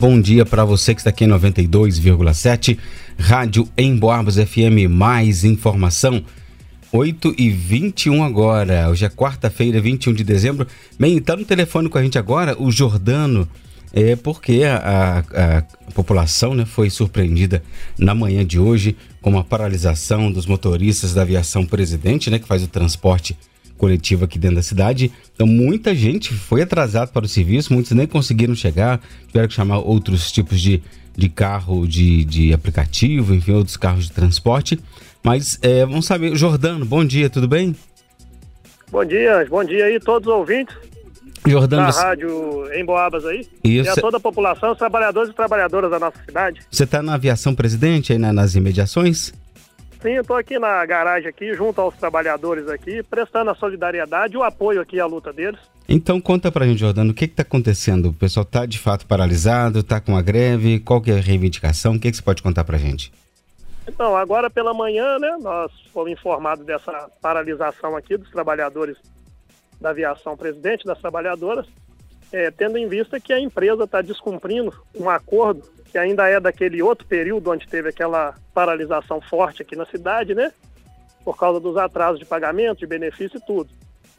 bom dia para você que está aqui em 92,7, Rádio Emboabas FM, mais informação. 8 e 21 agora, hoje é quarta-feira, 21 de dezembro. Bem, está no telefone com a gente agora o Jordano, é porque a, a, a, população né, foi surpreendida na manhã de hoje com a paralisação dos motoristas da aviação presidente, né, que faz o transporte coletivo aqui dentro da cidade. Então, muita gente foi atrasada para o serviço, muitos nem conseguiram chegar, tiveram que chamar outros tipos de, de carro, de, de aplicativo, enfim, outros carros de transporte. Mas é, vamos saber, Jordano, bom dia, tudo bem? Bom dia, bom dia aí todos os ouvintes. Jordano, da você... rádio em Boabas aí. Isso. E a toda a população, os trabalhadores e trabalhadoras da nossa cidade. Você está na aviação presidente aí na, nas imediações? Sim, eu estou aqui na garagem aqui, junto aos trabalhadores aqui, prestando a solidariedade e o apoio aqui à luta deles. Então conta pra gente, Jordano, o que está acontecendo? O pessoal está de fato paralisado, está com a greve? Qual que é a reivindicação? O que, que você pode contar pra gente? Então, agora pela manhã, né, nós fomos informados dessa paralisação aqui dos trabalhadores da aviação presidente, das trabalhadoras, é, tendo em vista que a empresa está descumprindo um acordo que ainda é daquele outro período onde teve aquela paralisação forte aqui na cidade, né? Por causa dos atrasos de pagamento, de benefício e tudo.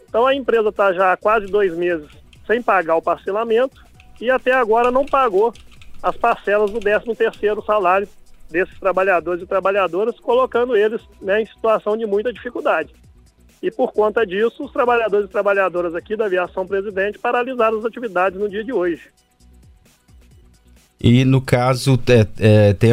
Então a empresa está já há quase dois meses sem pagar o parcelamento e até agora não pagou as parcelas do 13 terceiro salário desses trabalhadores e trabalhadoras, colocando eles né, em situação de muita dificuldade. E por conta disso, os trabalhadores e trabalhadoras aqui da Aviação Presidente paralisaram as atividades no dia de hoje. E no caso, é, é, tem,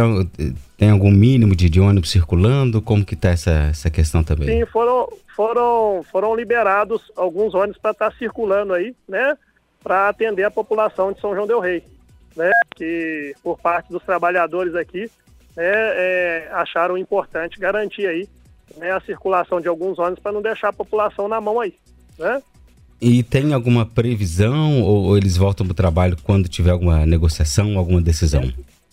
tem algum mínimo de, de ônibus circulando? Como que está essa, essa questão também? Sim, foram, foram, foram liberados alguns ônibus para estar tá circulando aí, né? Para atender a população de São João del Rei, né? Que por parte dos trabalhadores aqui né, é, acharam importante garantir aí né, a circulação de alguns ônibus para não deixar a população na mão aí, né? E tem alguma previsão ou, eles voltam para o trabalho quando tiver alguma negociação, alguma decisão?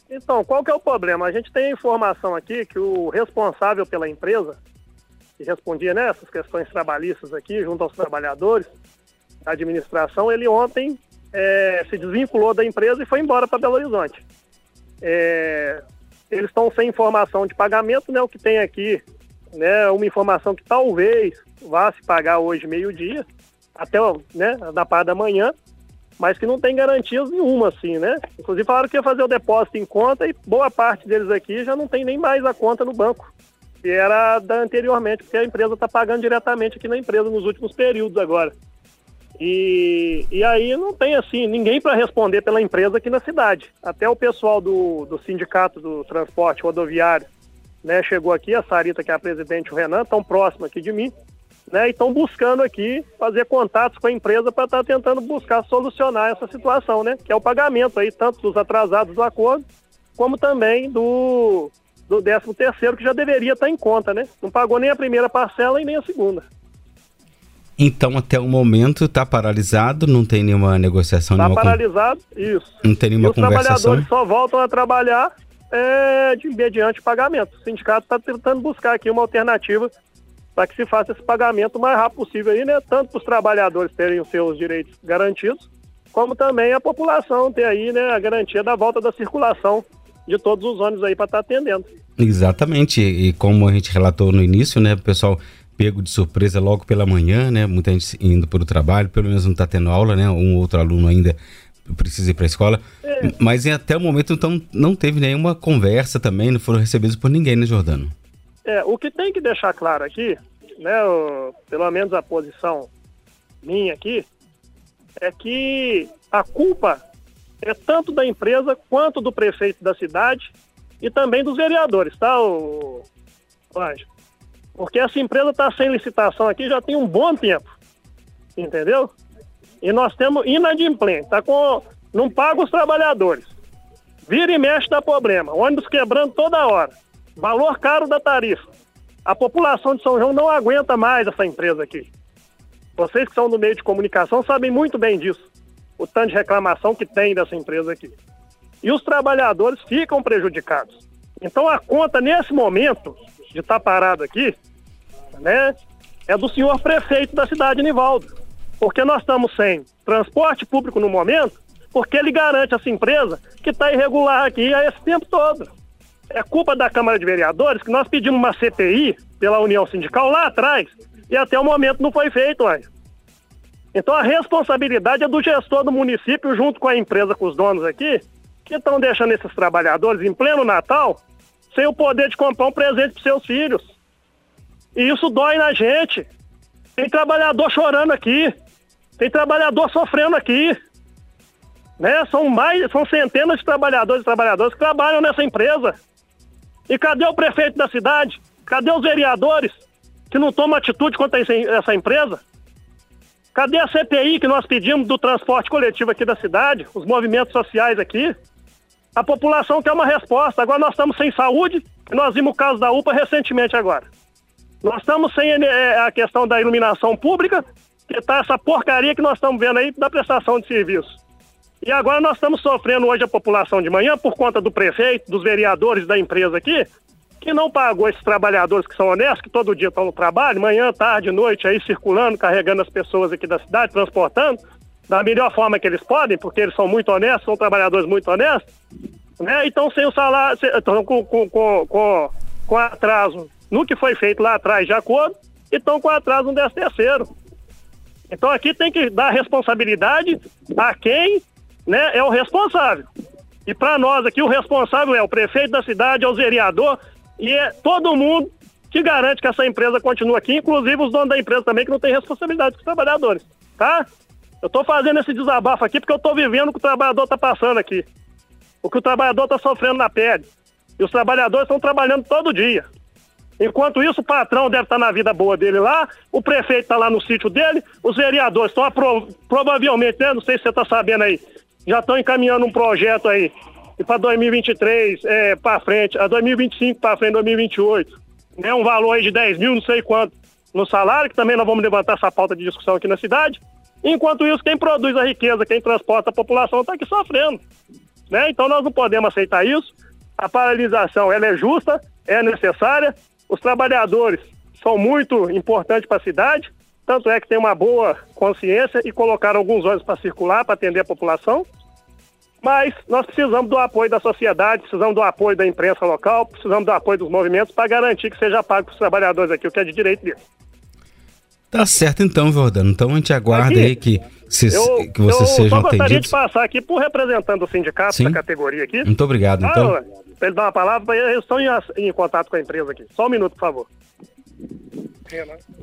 Então, qual que é o problema? A gente tem informação aqui que o responsável pela empresa, que respondia nessas né, questões trabalhistas aqui, junto aos trabalhadores, a administração, ele ontem é, se desvinculou da empresa e foi embora para Belo Horizonte. É, eles estão sem informação de pagamento, né? O que tem aqui, né? Uma informação que talvez vá se pagar hoje meio-dia, até né, da parte da manhã, mas que não tem garantias nenhuma, assim, né? Inclusive falaram que ia fazer o depósito em conta e boa parte deles aqui já não tem nem mais a conta no banco, que era da anteriormente, porque a empresa está pagando diretamente aqui na empresa nos últimos períodos agora. E, e aí não tem assim ninguém para responder pela empresa aqui na cidade. Até o pessoal do, do sindicato do transporte rodoviário né, chegou aqui, a Sarita, que é a presidente, o Renan, tão próximo aqui de mim, né, e estão buscando aqui fazer contatos com a empresa para estar tá tentando buscar solucionar essa situação, né, que é o pagamento aí, tanto dos atrasados do acordo, como também do, do 13 terceiro, que já deveria estar tá em conta, né? Não pagou nem a primeira parcela e nem a segunda. Então, até o momento, está paralisado, não tem nenhuma negociação? Está paralisado, com... isso. Não tem nenhuma e conversação? Os trabalhadores só voltam a trabalhar é, de mediante pagamento. O sindicato está tentando buscar aqui uma alternativa para que se faça esse pagamento o mais rápido possível aí, né? Tanto para os trabalhadores terem os seus direitos garantidos, como também a população ter aí, né, a garantia da volta da circulação de todos os ônibus aí para estar tá atendendo. Exatamente, e como a gente relatou no início, né, o pessoal pego de surpresa logo pela manhã, né? Muita gente indo para o trabalho, pelo menos não está tendo aula, né? Um outro aluno ainda precisa ir para a escola. É. Mas até o momento, então, não teve nenhuma conversa também, não foram recebidos por ninguém, né, Jordano? É, o que tem que deixar claro aqui, né, o, pelo menos a posição minha aqui, é que a culpa é tanto da empresa quanto do prefeito da cidade e também dos vereadores, tá, o, o Anjo? Porque essa empresa está sem licitação aqui já tem um bom tempo. Entendeu? E nós temos inadimplente, tá com. Não paga os trabalhadores. Vira e mexe dá problema. Ônibus quebrando toda hora. Valor caro da tarifa. A população de São João não aguenta mais essa empresa aqui. Vocês que são do meio de comunicação sabem muito bem disso. O tanto de reclamação que tem dessa empresa aqui. E os trabalhadores ficam prejudicados. Então a conta nesse momento de estar tá parado aqui, né, é do senhor prefeito da cidade, Nivaldo. Porque nós estamos sem transporte público no momento, porque ele garante essa empresa que está irregular aqui há esse tempo todo. É culpa da Câmara de Vereadores que nós pedimos uma CPI pela União Sindical lá atrás e até o momento não foi feito, olha. Então a responsabilidade é do gestor do município junto com a empresa, com os donos aqui, que estão deixando esses trabalhadores em pleno Natal sem o poder de comprar um presente para seus filhos. E isso dói na gente. Tem trabalhador chorando aqui, tem trabalhador sofrendo aqui. Né? São mais, são centenas de trabalhadores e trabalhadoras que trabalham nessa empresa. E cadê o prefeito da cidade? Cadê os vereadores que não tomam atitude contra essa empresa? Cadê a CPI que nós pedimos do transporte coletivo aqui da cidade, os movimentos sociais aqui? A população quer uma resposta. Agora nós estamos sem saúde, nós vimos o caso da UPA recentemente agora. Nós estamos sem é, a questão da iluminação pública, que está essa porcaria que nós estamos vendo aí da prestação de serviço. E agora nós estamos sofrendo hoje a população de manhã por conta do prefeito, dos vereadores da empresa aqui, que não pagou esses trabalhadores que são honestos, que todo dia estão no trabalho, manhã, tarde, noite, aí circulando, carregando as pessoas aqui da cidade, transportando, da melhor forma que eles podem, porque eles são muito honestos, são trabalhadores muito honestos, né? Então, sem o salário, estão com, com, com, com, atraso no que foi feito lá atrás de acordo, e estão com atraso no 10 terceiro. Então aqui tem que dar responsabilidade a quem né, é o responsável. E para nós aqui, o responsável é o prefeito da cidade, é o vereador e é todo mundo que garante que essa empresa continue aqui, inclusive os donos da empresa também, que não tem responsabilidade com os trabalhadores, tá? Eu estou fazendo esse desabafo aqui porque eu estou vivendo o que o trabalhador está passando aqui. O que o trabalhador está sofrendo na pele. E os trabalhadores estão trabalhando todo dia. Enquanto isso, o patrão deve estar na vida boa dele lá, o prefeito está lá no sítio dele, os vereadores estão provavelmente, né, não sei se você está sabendo aí, já estão encaminhando um projeto aí para 2023 é, para frente, a 2025 para frente, 2028. Né, um valor aí de 10 mil, não sei quanto, no salário, que também nós vamos levantar essa pauta de discussão aqui na cidade. Enquanto isso, quem produz a riqueza, quem transporta a população está aqui sofrendo. Né? Então nós não podemos aceitar isso. A paralisação ela é justa, é necessária, os trabalhadores são muito importantes para a cidade, tanto é que tem uma boa consciência e colocaram alguns ônibus para circular, para atender a população. Mas nós precisamos do apoio da sociedade, precisamos do apoio da imprensa local, precisamos do apoio dos movimentos para garantir que seja pago para os trabalhadores aqui, o que é de direito deles. Tá certo então, Jordano. Então a gente aguarda aqui, aí que, se, eu, que vocês eu sejam atendidos. Eu gostaria de passar aqui por representante do sindicato Sim. da categoria aqui. Muito obrigado, ah, então. Para ele dar uma palavra, eles estão em, em, contato com a empresa aqui. Só um minuto, por favor.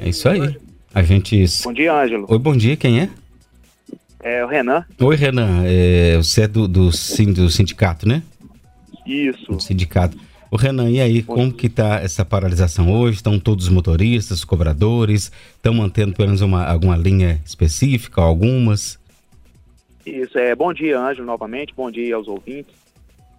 É isso aí. A gente. Bom dia, Ângelo. Oi, bom dia, quem é? É o Renan. Oi, Renan. É, você é do, do, do sindicato, né? Isso. Do sindicato. O Renan, e aí, como que está essa paralisação hoje? Estão todos os motoristas, os cobradores? Estão mantendo pelo menos uma, alguma linha específica, algumas? Isso, é, bom dia, Ângelo, novamente, bom dia aos ouvintes.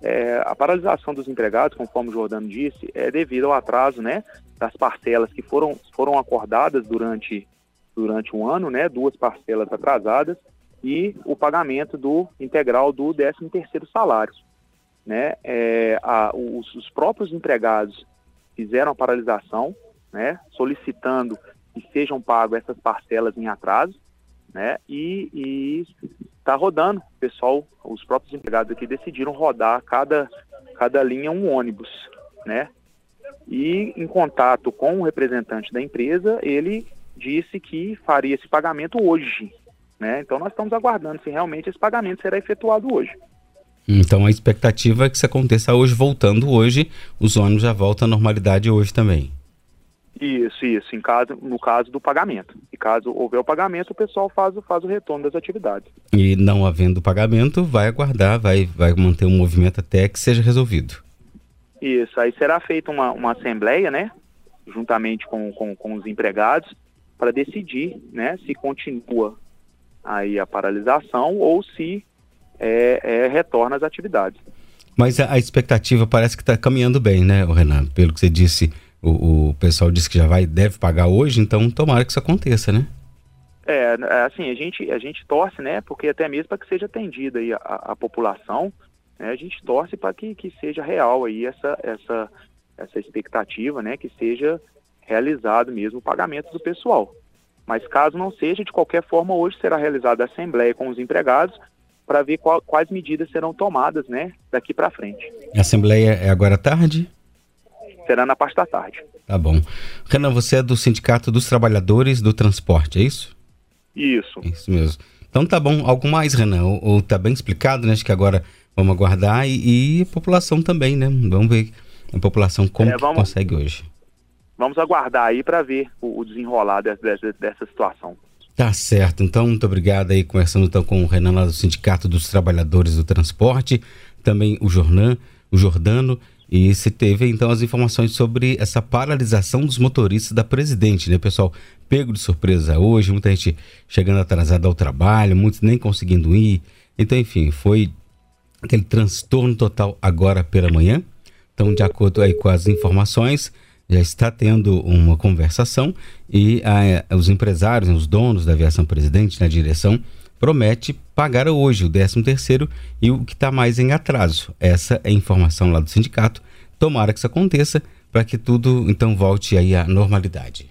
É, a paralisação dos empregados, conforme o Jordano disse, é devido ao atraso né, das parcelas que foram, foram acordadas durante, durante um ano, né, duas parcelas atrasadas, e o pagamento do integral do 13º salário. Né? É, a, os, os, próprios empregados fizeram a paralisação, né, solicitando que sejam pagas essas parcelas em atraso, né, e está rodando. O pessoal, os próprios empregados aqui decidiram rodar cada, cada linha um ônibus, né? E em contato com o representante da empresa, ele disse que faria esse pagamento hoje, né? Então nós estamos aguardando se realmente esse pagamento será efetuado hoje. Então a expectativa é que isso aconteça hoje, voltando hoje, os ônibus já voltam à normalidade hoje também. Isso, isso, em caso, no caso do pagamento. E caso houver o pagamento, o pessoal faz, faz o retorno das atividades. E não havendo pagamento, vai aguardar, vai, vai manter o um movimento até que seja resolvido. Isso, aí será feita uma, uma assembleia, né, juntamente com, com, com os empregados, para decidir, né, se continua aí a paralisação ou se é, é, retorna às atividades. Mas a, a expectativa parece que está caminhando bem, né, Renan? Pelo que você disse, o, o pessoal disse que já vai, deve pagar hoje, então tomara que isso aconteça, né? É, é assim, a gente, a gente torce, né, porque até mesmo para que seja atendida aí a, a população, né, a gente torce para que, que seja real aí essa, essa, essa expectativa, né, que seja realizado mesmo o pagamento do pessoal. Mas caso não seja, de qualquer forma, hoje será realizada a assembleia com os empregados para ver qual, quais medidas serão tomadas né, daqui para frente. A Assembleia é agora à tarde? Será na parte da tarde. Tá bom. Renan, você é do Sindicato dos Trabalhadores do Transporte, é isso? Isso. Isso mesmo. Então tá bom. Algo mais, Renan? Ou, ou tá bem explicado, né? Acho que agora vamos aguardar e, e a população também, né? Vamos ver a população como é, vamos, consegue hoje. Vamos aguardar aí para ver o, o desenrolar dessa, dessa situação. Tá certo. Então, muito obrigado aí, conversando então com o Renan lá do Sindicato dos Trabalhadores do Transporte, também o Jornan, o Jordano, e se teve então as informações sobre essa paralisação dos motoristas da presidente, né, pessoal? Pego de surpresa hoje, muita gente chegando atrasada ao trabalho, muitos nem conseguindo ir. Então, enfim, foi aquele transtorno total agora pela manhã. Então, de acordo aí com as informações, já está tendo uma conversação e a, os empresários, os donos da aviação presidente na direção promete pagar hoje o 13 terceiro e o que está mais em atraso. Essa é a informação lá do sindicato. Tomara que isso aconteça para que tudo então volte aí à normalidade.